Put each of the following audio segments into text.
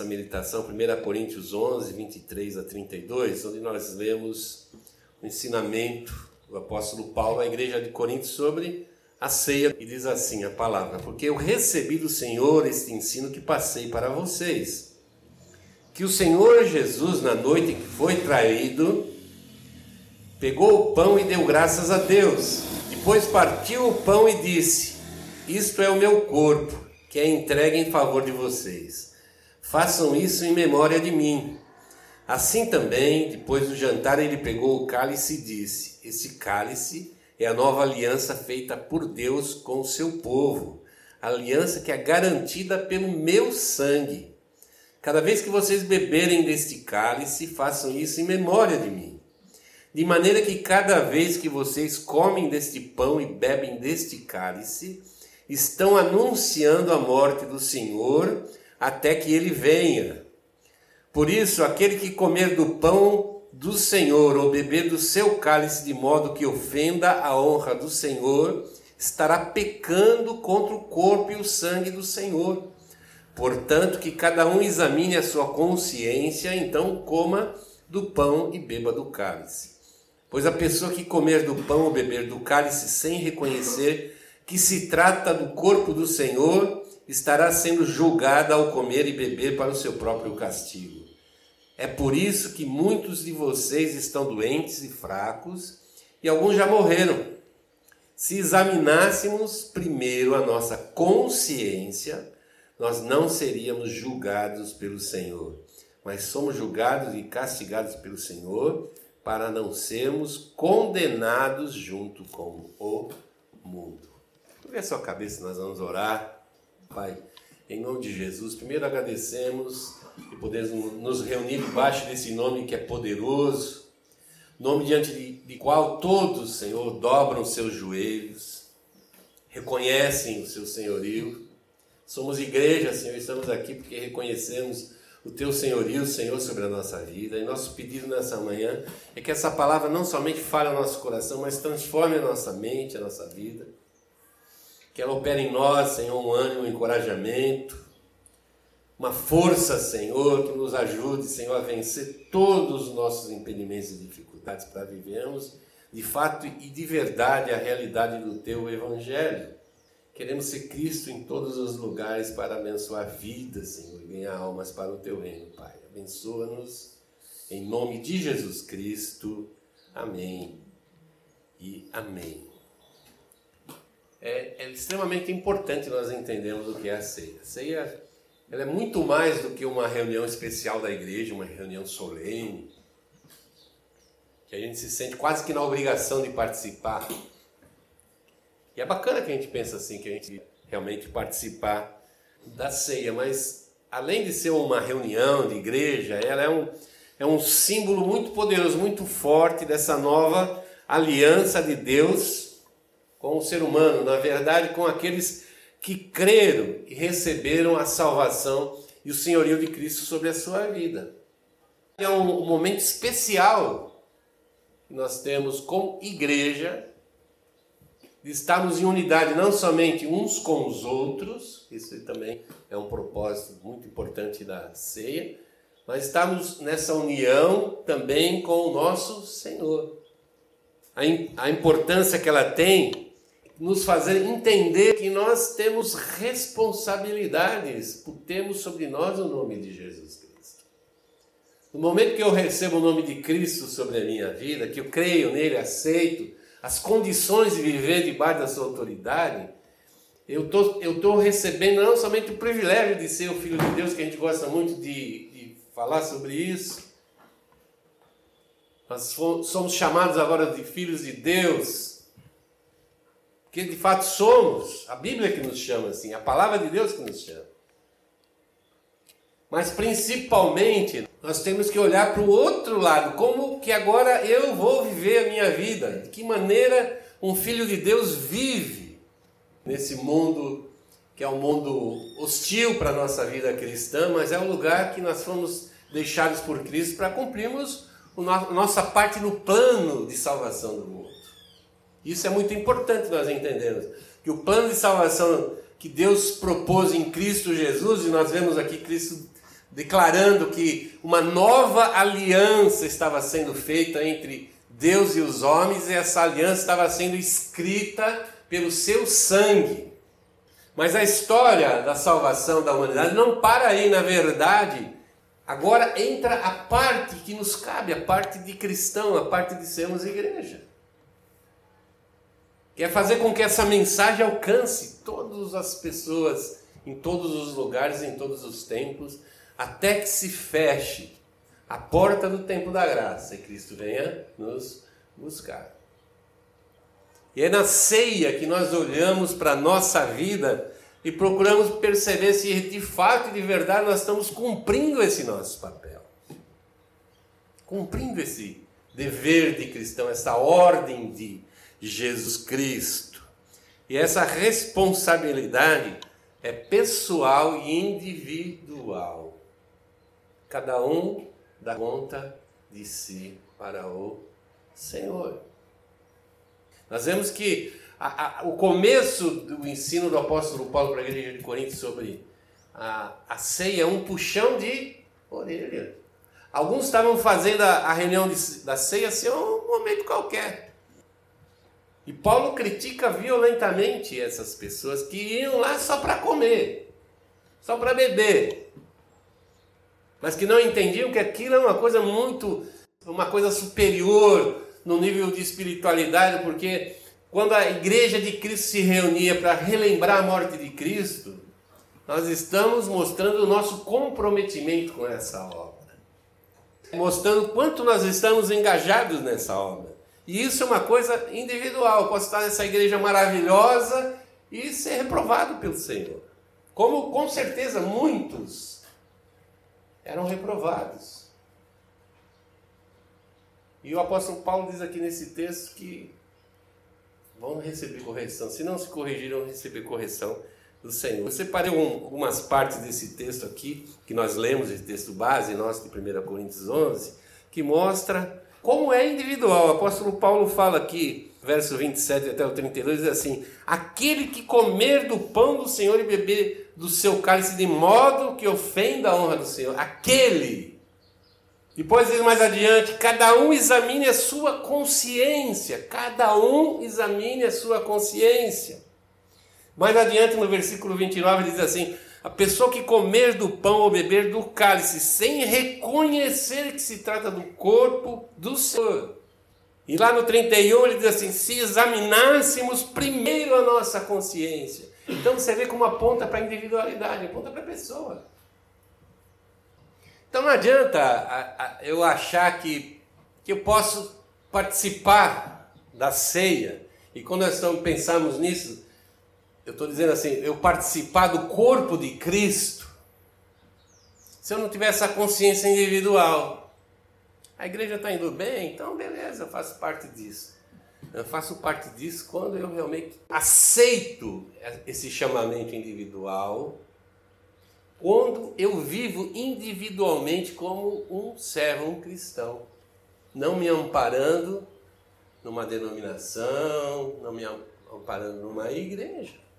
nossa meditação, 1 Coríntios 11, 23 a 32, onde nós lemos o ensinamento do apóstolo Paulo à igreja de Corinto sobre a ceia. E diz assim a palavra: Porque eu recebi do Senhor este ensino que passei para vocês. Que o Senhor Jesus, na noite que foi traído, pegou o pão e deu graças a Deus. Depois partiu o pão e disse: Isto é o meu corpo, que é entregue em favor de vocês. Façam isso em memória de mim. Assim também, depois do jantar, ele pegou o cálice e disse: Esse cálice é a nova aliança feita por Deus com o seu povo, aliança que é garantida pelo meu sangue. Cada vez que vocês beberem deste cálice, façam isso em memória de mim. De maneira que cada vez que vocês comem deste pão e bebem deste cálice, estão anunciando a morte do Senhor até que ele venha. Por isso, aquele que comer do pão do Senhor ou beber do seu cálice de modo que ofenda a honra do Senhor, estará pecando contra o corpo e o sangue do Senhor. Portanto, que cada um examine a sua consciência, então coma do pão e beba do cálice. Pois a pessoa que comer do pão ou beber do cálice sem reconhecer que se trata do corpo do Senhor, estará sendo julgada ao comer e beber para o seu próprio castigo. É por isso que muitos de vocês estão doentes e fracos e alguns já morreram. Se examinássemos primeiro a nossa consciência, nós não seríamos julgados pelo Senhor, mas somos julgados e castigados pelo Senhor para não sermos condenados junto com o mundo. Curve a sua cabeça, nós vamos orar. Pai, em nome de Jesus, primeiro agradecemos e podermos nos reunir debaixo desse nome que é poderoso, nome diante de, de qual todos, Senhor, dobram seus joelhos, reconhecem o seu senhorio. Somos igreja, Senhor, estamos aqui porque reconhecemos o teu senhorio, Senhor, sobre a nossa vida. E nosso pedido nessa manhã é que essa palavra não somente fale ao nosso coração, mas transforme a nossa mente, a nossa vida. Que ela opere em nós, Senhor, um ânimo, um encorajamento, uma força, Senhor, que nos ajude, Senhor, a vencer todos os nossos impedimentos e dificuldades para vivermos de fato e de verdade a realidade do teu evangelho. Queremos ser Cristo em todos os lugares para abençoar vidas, Senhor, e ganhar almas para o teu reino, Pai. Abençoa-nos em nome de Jesus Cristo. Amém e amém. É, é extremamente importante nós entendermos o que é a ceia. A ceia ela é muito mais do que uma reunião especial da igreja, uma reunião solene, que a gente se sente quase que na obrigação de participar. E é bacana que a gente pensa assim, que a gente realmente participar da ceia, mas além de ser uma reunião de igreja, ela é um, é um símbolo muito poderoso, muito forte dessa nova aliança de Deus com o ser humano, na verdade, com aqueles que creram e receberam a salvação e o senhorio de Cristo sobre a sua vida. É um momento especial que nós temos como igreja de estarmos em unidade não somente uns com os outros, isso também é um propósito muito importante da ceia, mas estamos nessa união também com o nosso Senhor. A, importância que ela tem nos fazer entender que nós temos responsabilidades por termos sobre nós o nome de Jesus Cristo. No momento que eu recebo o nome de Cristo sobre a minha vida, que eu creio nele, aceito as condições de viver debaixo da sua autoridade, eu tô, estou recebendo não somente o privilégio de ser o Filho de Deus, que a gente gosta muito de, de falar sobre isso, nós somos chamados agora de filhos de Deus, que de fato somos, a Bíblia que nos chama assim, a palavra de Deus que nos chama. Mas principalmente, nós temos que olhar para o outro lado, como que agora eu vou viver a minha vida, de que maneira um filho de Deus vive nesse mundo que é um mundo hostil para a nossa vida cristã, mas é um lugar que nós fomos deixados por Cristo para cumprirmos a nossa parte no plano de salvação do mundo. Isso é muito importante nós entendermos. Que o plano de salvação que Deus propôs em Cristo Jesus, e nós vemos aqui Cristo declarando que uma nova aliança estava sendo feita entre Deus e os homens, e essa aliança estava sendo escrita pelo seu sangue. Mas a história da salvação da humanidade não para aí, na verdade. Agora entra a parte que nos cabe, a parte de cristão, a parte de sermos igreja. Que é fazer com que essa mensagem alcance todas as pessoas, em todos os lugares, em todos os tempos, até que se feche a porta do tempo da graça e Cristo venha nos buscar. E é na ceia que nós olhamos para a nossa vida e procuramos perceber se de fato e de verdade nós estamos cumprindo esse nosso papel. Cumprindo esse dever de cristão, essa ordem de Jesus Cristo. E essa responsabilidade é pessoal e individual. Cada um dá conta de si para o Senhor. Nós vemos que a, a, o começo do ensino do apóstolo Paulo para a igreja de Corinto sobre a, a ceia é um puxão de orelha. Alguns estavam fazendo a, a reunião de, da ceia assim, um momento qualquer. E Paulo critica violentamente essas pessoas que iam lá só para comer, só para beber, mas que não entendiam que aquilo é uma coisa muito, uma coisa superior no nível de espiritualidade, porque quando a igreja de Cristo se reunia para relembrar a morte de Cristo, nós estamos mostrando o nosso comprometimento com essa obra, mostrando quanto nós estamos engajados nessa obra. E isso é uma coisa individual. Eu posso estar nessa igreja maravilhosa e ser reprovado pelo Senhor. Como com certeza muitos eram reprovados. E o apóstolo Paulo diz aqui nesse texto que vão receber correção. Se não se corrigirem, vão receber correção do Senhor. Eu separei algumas partes desse texto aqui, que nós lemos, esse texto base nosso de 1 Coríntios 11, que mostra como é individual. O apóstolo Paulo fala aqui, verso 27 até o 32, diz assim: Aquele que comer do pão do Senhor e beber do seu cálice de modo que ofenda a honra do Senhor, aquele. Depois diz mais adiante: cada um examine a sua consciência, cada um examine a sua consciência. Mais adiante, no versículo 29, ele diz assim: a pessoa que comer do pão ou beber do cálice sem reconhecer que se trata do corpo do Senhor. E lá no 31 ele diz assim: se examinássemos primeiro a nossa consciência. Então você vê como aponta para a individualidade, aponta para a pessoa. Então não adianta eu achar que, que eu posso participar da ceia. E quando nós estamos, pensamos nisso, eu estou dizendo assim, eu participar do corpo de Cristo, se eu não tiver essa consciência individual, a igreja está indo bem, então beleza, eu faço parte disso. Eu faço parte disso quando eu realmente aceito esse chamamento individual, quando eu vivo individualmente como um servo, um cristão, não me amparando numa denominação, não me amparando numa igreja.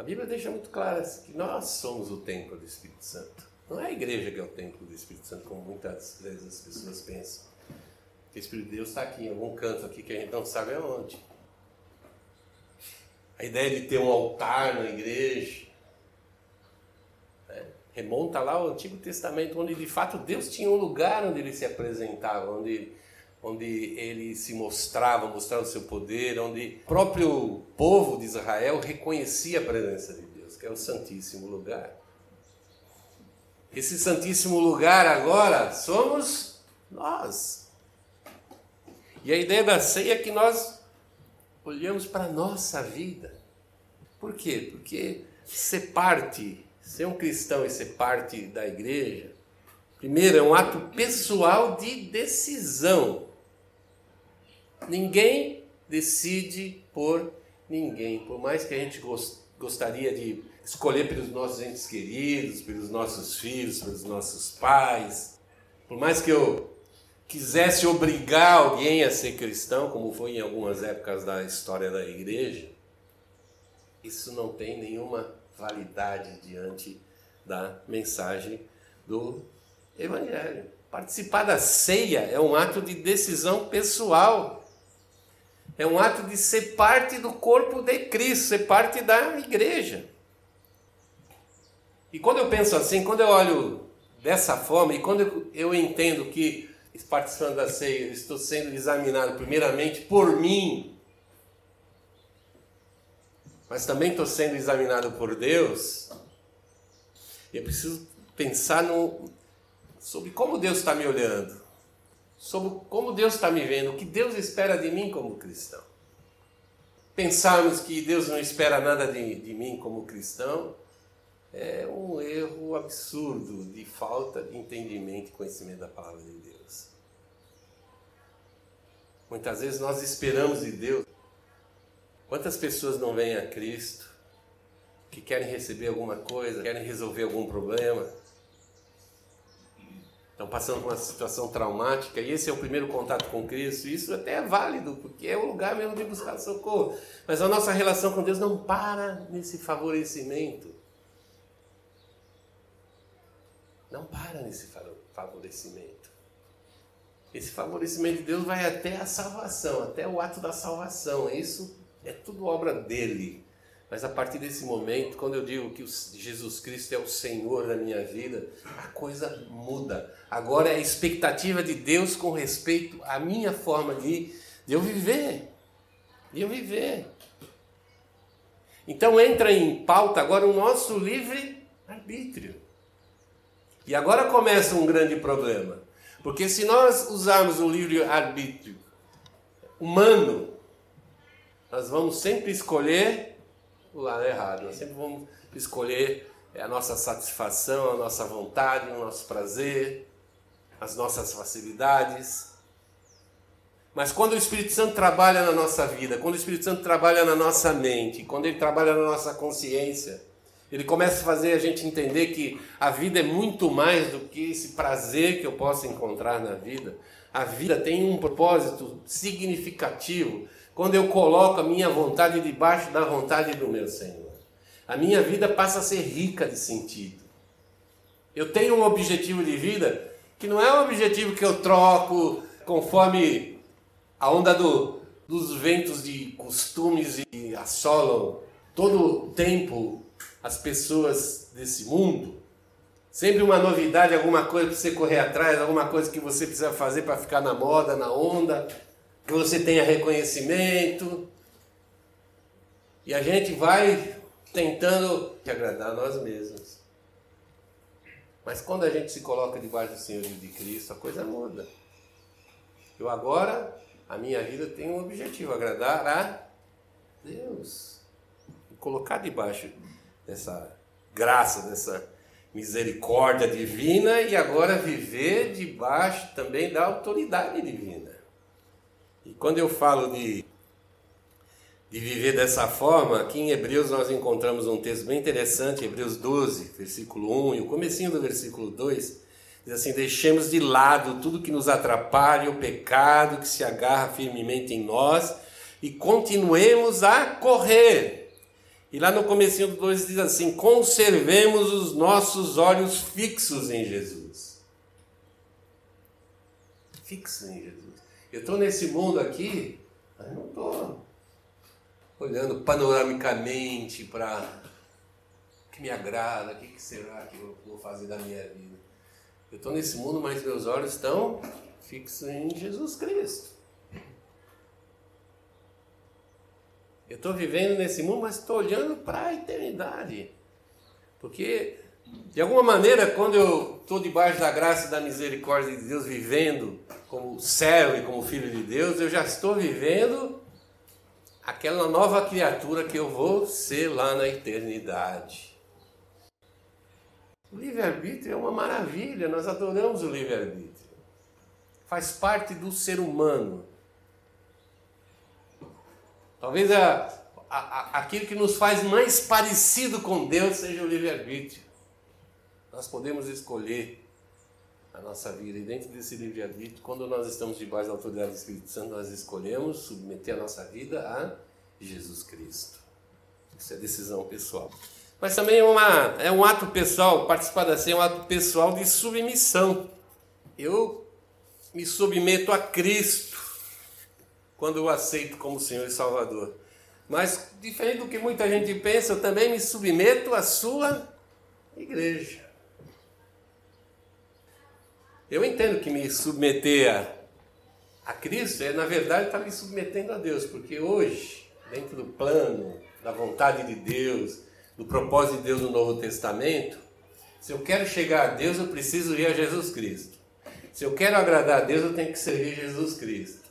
A Bíblia deixa muito claro que nós somos o templo do Espírito Santo. Não é a igreja que é o templo do Espírito Santo, como muitas vezes as pessoas pensam. Que o Espírito de Deus está aqui, em algum canto aqui que a gente não sabe aonde. A ideia de ter um altar na igreja né? remonta lá ao Antigo Testamento, onde de fato Deus tinha um lugar onde ele se apresentava, onde onde ele se mostrava, mostrava o seu poder, onde o próprio povo de Israel reconhecia a presença de Deus, que é o Santíssimo Lugar. Esse Santíssimo Lugar agora somos nós. E a ideia da ceia é que nós olhamos para a nossa vida. Por quê? Porque ser parte, ser um cristão e ser parte da igreja, primeiro é um ato pessoal de decisão Ninguém decide por ninguém. Por mais que a gente gostaria de escolher pelos nossos entes queridos, pelos nossos filhos, pelos nossos pais, por mais que eu quisesse obrigar alguém a ser cristão, como foi em algumas épocas da história da igreja, isso não tem nenhuma validade diante da mensagem do Evangelho. Participar da ceia é um ato de decisão pessoal. É um ato de ser parte do corpo de Cristo, ser parte da igreja. E quando eu penso assim, quando eu olho dessa forma, e quando eu, entendo que participando da ceia, eu estou sendo examinado primeiramente por mim, mas também estou sendo examinado por Deus, eu preciso pensar no, sobre como Deus está me olhando, sobre como Deus está me vendo, o que Deus espera de mim como cristão. Pensarmos que Deus não espera nada de, de mim como cristão é um erro absurdo de falta de entendimento e conhecimento da palavra de Deus. Muitas vezes nós esperamos de Deus. Quantas pessoas não vêm a Cristo que querem receber alguma coisa, querem resolver algum problema, estão passando por uma situação traumática e esse é o primeiro contato com Cristo, isso até é válido, porque é o lugar mesmo de buscar socorro. Mas a nossa relação com Deus não para nesse favorecimento. Não para nesse favorecimento. Esse favorecimento de Deus vai até a salvação, até o ato da salvação. Isso é tudo obra dele. Mas a partir desse momento, quando eu digo que Jesus Cristo é o Senhor da minha vida, a coisa muda. Agora é a expectativa de Deus com respeito à minha forma de, de eu viver. De eu viver. Então entra em pauta agora o nosso livre arbítrio. E agora começa um grande problema. Porque se nós usarmos o livre arbítrio humano, nós vamos sempre escolher o lado errado. Nós sempre vamos escolher a nossa satisfação, a nossa vontade, o nosso prazer, as nossas facilidades. Mas quando o Espírito Santo trabalha na nossa vida, quando o Espírito Santo trabalha na nossa mente, quando ele trabalha na nossa consciência, ele começa a fazer a gente entender que a vida é muito mais do que esse prazer que eu posso encontrar na vida. A vida tem um propósito significativo quando eu coloco a minha vontade debaixo da vontade do meu Senhor. A minha vida passa a ser rica de sentido. Eu tenho um objetivo de vida que não é um objetivo que eu troco conforme a onda do, dos ventos de costumes e assolam todo o tempo as pessoas desse mundo. Sempre uma novidade, alguma coisa para você correr atrás, alguma coisa que você precisa fazer para ficar na moda, na onda que você tenha reconhecimento. E a gente vai tentando agradar a nós mesmos. Mas quando a gente se coloca debaixo do Senhor de Cristo, a coisa muda. Eu agora, a minha vida tem um objetivo, agradar a Deus. E colocar debaixo dessa graça, dessa misericórdia divina e agora viver debaixo também da autoridade divina. E quando eu falo de, de viver dessa forma, aqui em Hebreus nós encontramos um texto bem interessante, Hebreus 12, versículo 1 e o comecinho do versículo 2, diz assim, deixemos de lado tudo que nos atrapalha, o pecado que se agarra firmemente em nós e continuemos a correr. E lá no comecinho do 2 diz assim, conservemos os nossos olhos fixos em Jesus. Fixos em Jesus. Eu estou nesse mundo aqui, mas não estou olhando panoramicamente para o que me agrada, o que, que será que eu vou fazer da minha vida. Eu estou nesse mundo, mas meus olhos estão fixos em Jesus Cristo. Eu estou vivendo nesse mundo, mas estou olhando para a eternidade. Porque de alguma maneira, quando eu estou debaixo da graça e da misericórdia de Deus, vivendo como servo e como filho de Deus, eu já estou vivendo aquela nova criatura que eu vou ser lá na eternidade. O livre-arbítrio é uma maravilha, nós adoramos o livre-arbítrio. Faz parte do ser humano. Talvez a, a, a, aquilo que nos faz mais parecido com Deus seja o livre-arbítrio. Nós podemos escolher nossa vida. E dentro desse livre-arbítrio, quando nós estamos debaixo da autoridade do Espírito Santo, nós escolhemos submeter a nossa vida a Jesus Cristo. Isso é decisão pessoal. Mas também é, uma, é um ato pessoal, participar da ceia é um ato pessoal de submissão. Eu me submeto a Cristo quando eu aceito como Senhor e Salvador. Mas, diferente do que muita gente pensa, eu também me submeto à sua igreja. Eu entendo que me submeter a, a Cristo é, na verdade, estar tá me submetendo a Deus, porque hoje, dentro do plano, da vontade de Deus, do propósito de Deus no Novo Testamento, se eu quero chegar a Deus, eu preciso ir a Jesus Cristo. Se eu quero agradar a Deus, eu tenho que servir Jesus Cristo.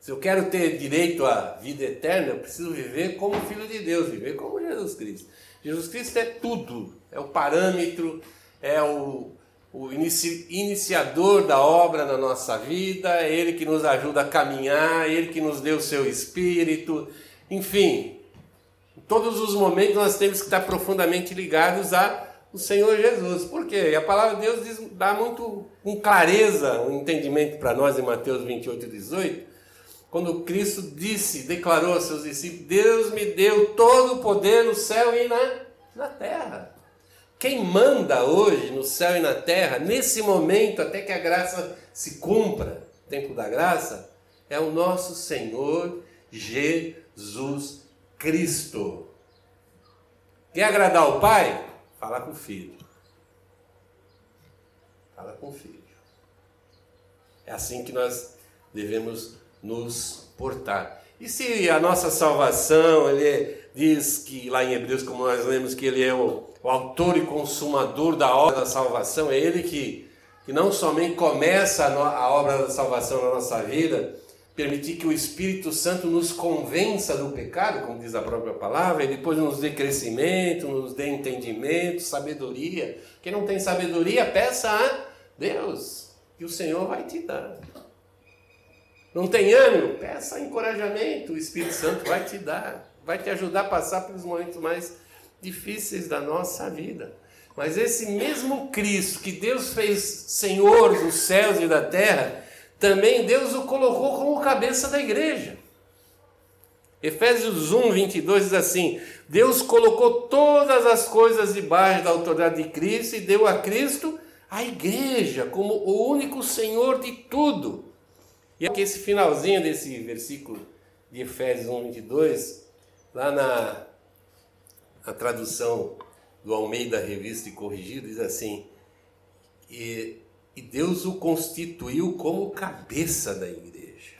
Se eu quero ter direito à vida eterna, eu preciso viver como filho de Deus, viver como Jesus Cristo. Jesus Cristo é tudo, é o parâmetro, é o, o inici, iniciador da obra na nossa vida, é Ele que nos ajuda a caminhar, é Ele que nos deu o seu Espírito, enfim, todos os momentos nós temos que estar profundamente ligados a o Senhor Jesus. Por quê? A palavra de Deus diz, dá muito com clareza um entendimento para nós em Mateus 28, 18, quando Cristo disse, declarou aos seus discípulos: Deus me deu todo o poder no céu e na, na terra. Quem manda hoje no céu e na terra, nesse momento, até que a graça se cumpra, tempo da graça, é o nosso Senhor Jesus Cristo. Quer agradar o pai? Fala com o filho. Fala com o filho. É assim que nós devemos nos portar. E se a nossa salvação, ele diz que lá em Hebreus, como nós lemos, que ele é o, o autor e consumador da obra da salvação, é ele que, que não somente começa a, no, a obra da salvação na nossa vida, permitir que o Espírito Santo nos convença do pecado, como diz a própria palavra, e depois nos dê crescimento, nos dê entendimento, sabedoria. Quem não tem sabedoria, peça a Deus, que o Senhor vai te dar. Não tem ânimo? Peça encorajamento, o Espírito Santo vai te dar, vai te ajudar a passar pelos momentos mais difíceis da nossa vida. Mas esse mesmo Cristo que Deus fez Senhor dos céus e da terra, também Deus o colocou como cabeça da igreja. Efésios 1, 22 diz assim: Deus colocou todas as coisas debaixo da autoridade de Cristo e deu a Cristo a igreja como o único Senhor de tudo. E aqui esse finalzinho desse versículo de Efésios 1, 22, lá na, na tradução do Almeida Revista e Corrigida, diz assim: e e Deus o constituiu como cabeça da igreja.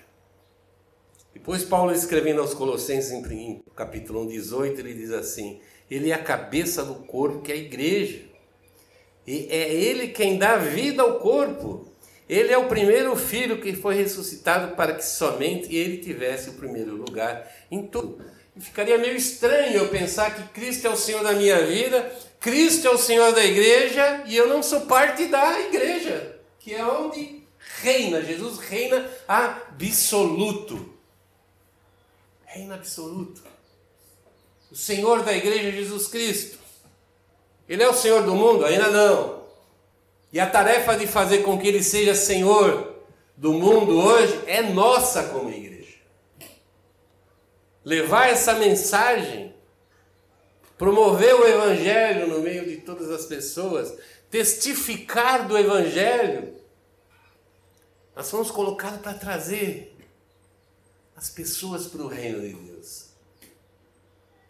Depois, Paulo escrevendo aos Colossenses, em capítulo 1, 18, ele diz assim: Ele é a cabeça do corpo, que é a igreja. E é Ele quem dá vida ao corpo. Ele é o primeiro filho que foi ressuscitado para que somente ele tivesse o primeiro lugar em tudo. Ficaria meio estranho eu pensar que Cristo é o Senhor da minha vida Cristo é o Senhor da igreja e eu não sou parte da igreja, que é onde reina, Jesus reina absoluto. Reina absoluto. O Senhor da igreja é Jesus Cristo. Ele é o Senhor do mundo? Ainda não. E a tarefa de fazer com que ele seja Senhor do mundo hoje é nossa como igreja. Levar essa mensagem promover o Evangelho no meio de todas as pessoas, testificar do Evangelho, nós fomos colocados para trazer as pessoas para o reino de Deus,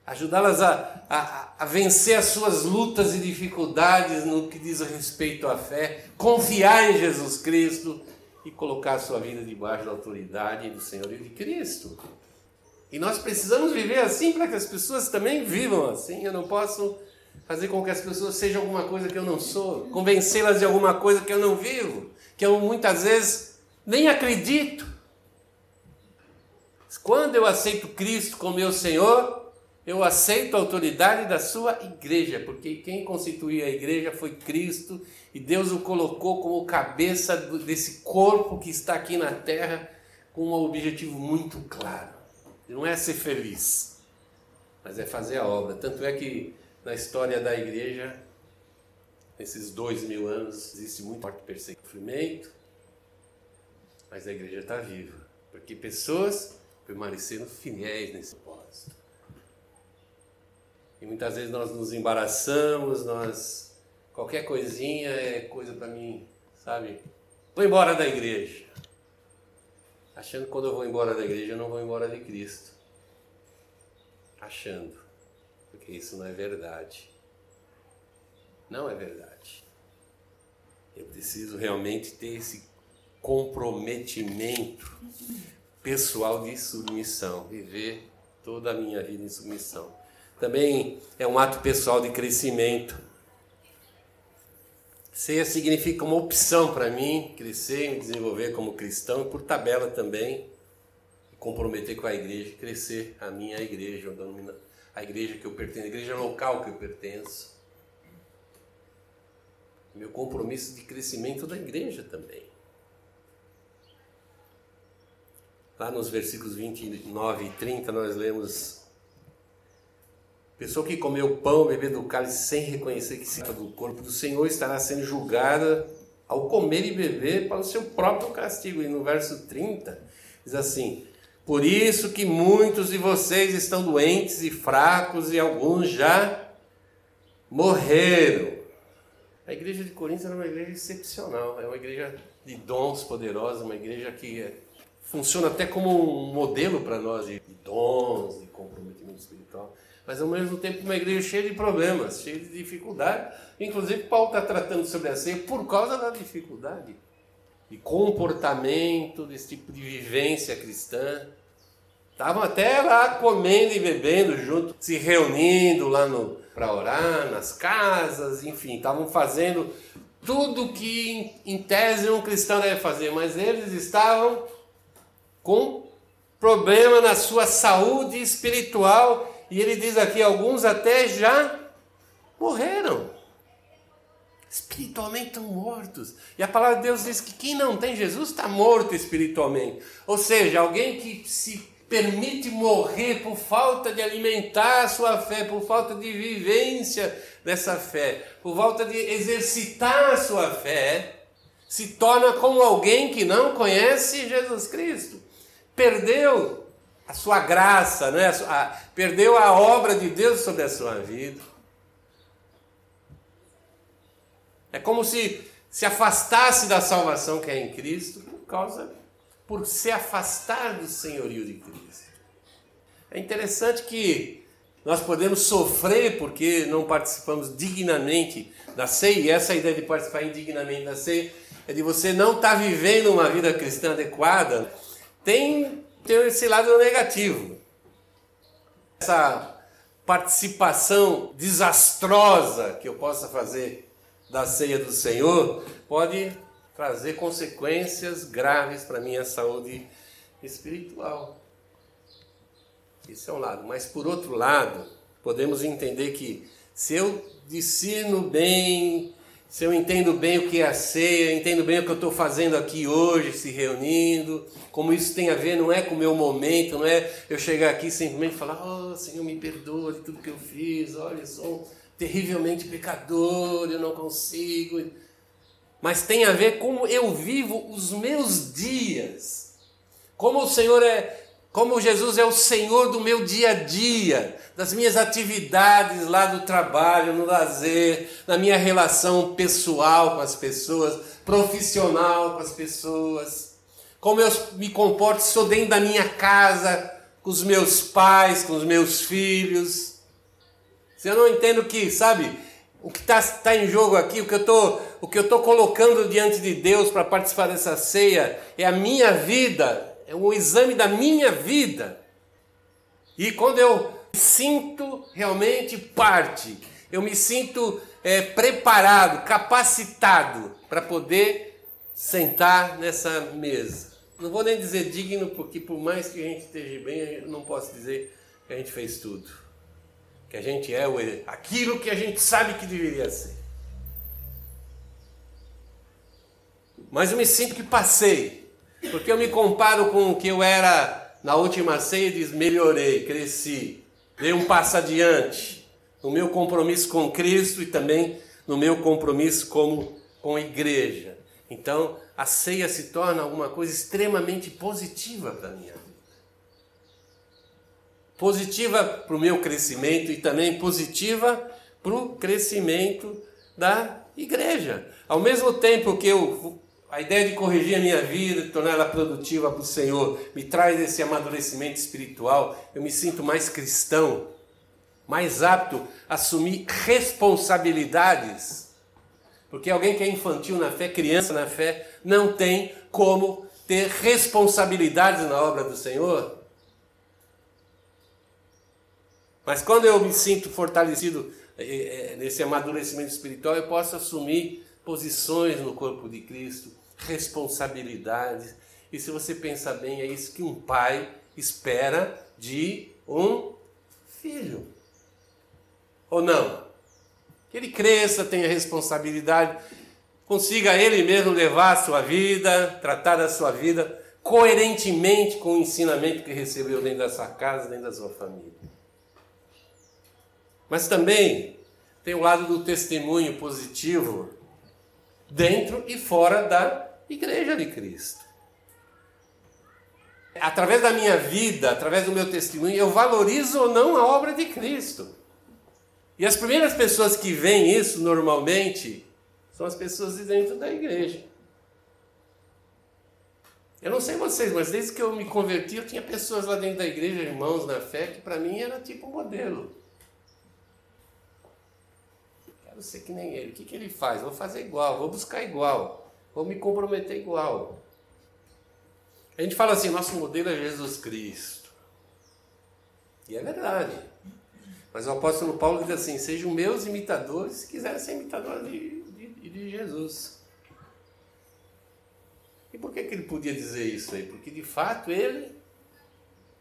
ajudá-las a, a, a vencer as suas lutas e dificuldades no que diz respeito à fé, confiar em Jesus Cristo e colocar a sua vida debaixo da autoridade do Senhor e de Cristo. E nós precisamos viver assim para que as pessoas também vivam assim. Eu não posso fazer com que as pessoas sejam alguma coisa que eu não sou, convencê-las de alguma coisa que eu não vivo, que eu muitas vezes nem acredito. Quando eu aceito Cristo como meu Senhor, eu aceito a autoridade da sua igreja, porque quem constituiu a igreja foi Cristo e Deus o colocou como cabeça desse corpo que está aqui na terra com um objetivo muito claro não é ser feliz, mas é fazer a obra. Tanto é que na história da igreja, nesses dois mil anos, existe muito forte perseguimento, mas a igreja está viva, porque pessoas permaneceram fiéis nesse propósito. E muitas vezes nós nos embaraçamos, nós qualquer coisinha é coisa para mim, sabe? Vou embora da igreja. Achando que quando eu vou embora da igreja eu não vou embora de Cristo. Achando. Porque isso não é verdade. Não é verdade. Eu preciso realmente ter esse comprometimento pessoal de submissão, viver toda a minha vida em submissão. Também é um ato pessoal de crescimento. Ceia significa uma opção para mim crescer e me desenvolver como cristão, e por tabela também, comprometer com a igreja, crescer a minha igreja, a igreja que eu pertenço, a igreja local que eu pertenço. Meu compromisso de crescimento da igreja também. Lá nos versículos 29 e 30 nós lemos Pessoa que comeu pão, bebeu do cálice sem reconhecer que se do corpo do Senhor estará sendo julgada ao comer e beber para o seu próprio castigo. E no verso 30 diz assim: Por isso que muitos de vocês estão doentes e fracos e alguns já morreram. A igreja de Corinto era uma igreja excepcional, é uma igreja de dons poderosos, uma igreja que é funciona até como um modelo para nós de dons, de comprometimento espiritual, mas ao mesmo tempo uma igreja cheia de problemas, cheia de dificuldade. Inclusive, Paulo está tratando sobre a ceia por causa da dificuldade de comportamento, desse tipo de vivência cristã. Estavam até lá comendo e bebendo junto, se reunindo lá para orar, nas casas, enfim, estavam fazendo tudo que em tese um cristão deve fazer, mas eles estavam com problema na sua saúde espiritual, e ele diz aqui: alguns até já morreram. Espiritualmente estão mortos. E a palavra de Deus diz que quem não tem Jesus está morto espiritualmente. Ou seja, alguém que se permite morrer por falta de alimentar a sua fé, por falta de vivência dessa fé, por falta de exercitar a sua fé, se torna como alguém que não conhece Jesus Cristo perdeu a sua graça, né? A, perdeu a obra de Deus sobre a sua vida. É como se se afastasse da salvação que é em Cristo por causa por se afastar do senhorio de Cristo. É interessante que nós podemos sofrer porque não participamos dignamente da ceia, e essa ideia de participar indignamente da ceia é de você não estar tá vivendo uma vida cristã adequada tem, tem esse lado negativo. Essa participação desastrosa que eu possa fazer da ceia do Senhor pode trazer consequências graves para minha saúde espiritual. Esse é um lado. Mas por outro lado, podemos entender que se eu ensino bem se eu entendo bem o que é a ceia, entendo bem o que eu estou fazendo aqui hoje, se reunindo, como isso tem a ver, não é com o meu momento, não é eu chegar aqui simplesmente falar, oh Senhor, me perdoa de tudo que eu fiz, olha, eu sou terrivelmente pecador, eu não consigo. Mas tem a ver como eu vivo os meus dias, como o Senhor é, como Jesus é o Senhor do meu dia a dia, das minhas atividades lá do trabalho, no lazer, na minha relação pessoal com as pessoas, profissional com as pessoas, como eu me comporto, sou dentro da minha casa, com os meus pais, com os meus filhos. Se eu não entendo que, sabe, o que está tá em jogo aqui, o que eu tô, o que eu estou colocando diante de Deus para participar dessa ceia, é a minha vida, é um exame da minha vida. E quando eu sinto realmente parte, eu me sinto é, preparado, capacitado para poder sentar nessa mesa. Não vou nem dizer digno, porque por mais que a gente esteja bem, eu não posso dizer que a gente fez tudo. Que a gente é aquilo que a gente sabe que deveria ser. Mas eu me sinto que passei, porque eu me comparo com o que eu era na última ceia e diz: melhorei, cresci, dei um passo adiante no meu compromisso com Cristo e também no meu compromisso como com a igreja. Então, a ceia se torna alguma coisa extremamente positiva para a minha vida. positiva para o meu crescimento e também positiva para o crescimento da igreja. Ao mesmo tempo que eu, a ideia de corrigir a minha vida, de tornar ela produtiva para o Senhor, me traz esse amadurecimento espiritual, eu me sinto mais cristão, mais apto a assumir responsabilidades. Porque alguém que é infantil na fé, criança na fé, não tem como ter responsabilidades na obra do Senhor. Mas quando eu me sinto fortalecido é, é, nesse amadurecimento espiritual, eu posso assumir posições no corpo de Cristo, responsabilidades. E se você pensar bem, é isso que um pai espera de um filho. Ou não? Que ele cresça, tenha responsabilidade, consiga ele mesmo levar a sua vida, tratar da sua vida coerentemente com o ensinamento que recebeu dentro da sua casa, dentro da sua família. Mas também tem o lado do testemunho positivo dentro e fora da igreja de Cristo. Através da minha vida, através do meu testemunho, eu valorizo ou não a obra de Cristo. E as primeiras pessoas que veem isso normalmente são as pessoas de dentro da igreja. Eu não sei vocês, mas desde que eu me converti, eu tinha pessoas lá dentro da igreja, irmãos na fé, que para mim era tipo modelo quero ser que nem ele. O que, que ele faz? Vou fazer igual, vou buscar igual, vou me comprometer igual. A gente fala assim, nosso modelo é Jesus Cristo. E é verdade. Mas o apóstolo Paulo diz assim: sejam meus imitadores se quiserem ser imitadores de, de, de Jesus. E por que, que ele podia dizer isso aí? Porque de fato ele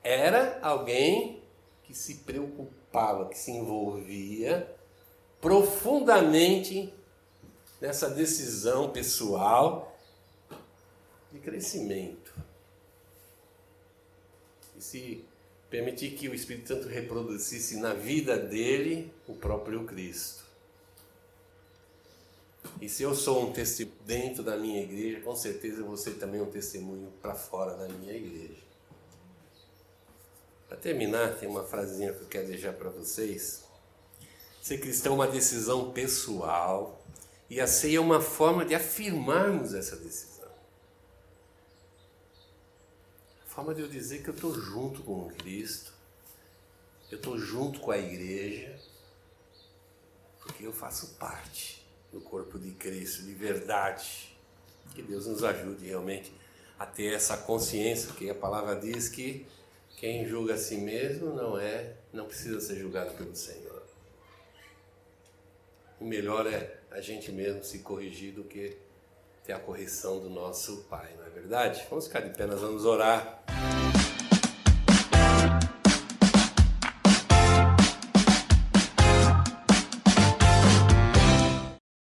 era alguém que se preocupava, que se envolvia profundamente nessa decisão pessoal de crescimento. E se permitir que o Espírito Santo reproduzisse na vida dele o próprio Cristo. E se eu sou um testemunho dentro da minha igreja, com certeza você também é um testemunho para fora da minha igreja. Para terminar, tem uma frasinha que eu quero deixar para vocês. Ser cristão é uma decisão pessoal e a ceia é uma forma de afirmarmos essa decisão. A forma de eu dizer que eu estou junto com Cristo, eu estou junto com a igreja, porque eu faço parte do corpo de Cristo, de verdade. Que Deus nos ajude realmente a ter essa consciência, porque a palavra diz que quem julga a si mesmo não é, não precisa ser julgado pelo Senhor o melhor é a gente mesmo se corrigir do que ter a correção do nosso Pai, não é verdade? Vamos ficar de pé, nós vamos orar.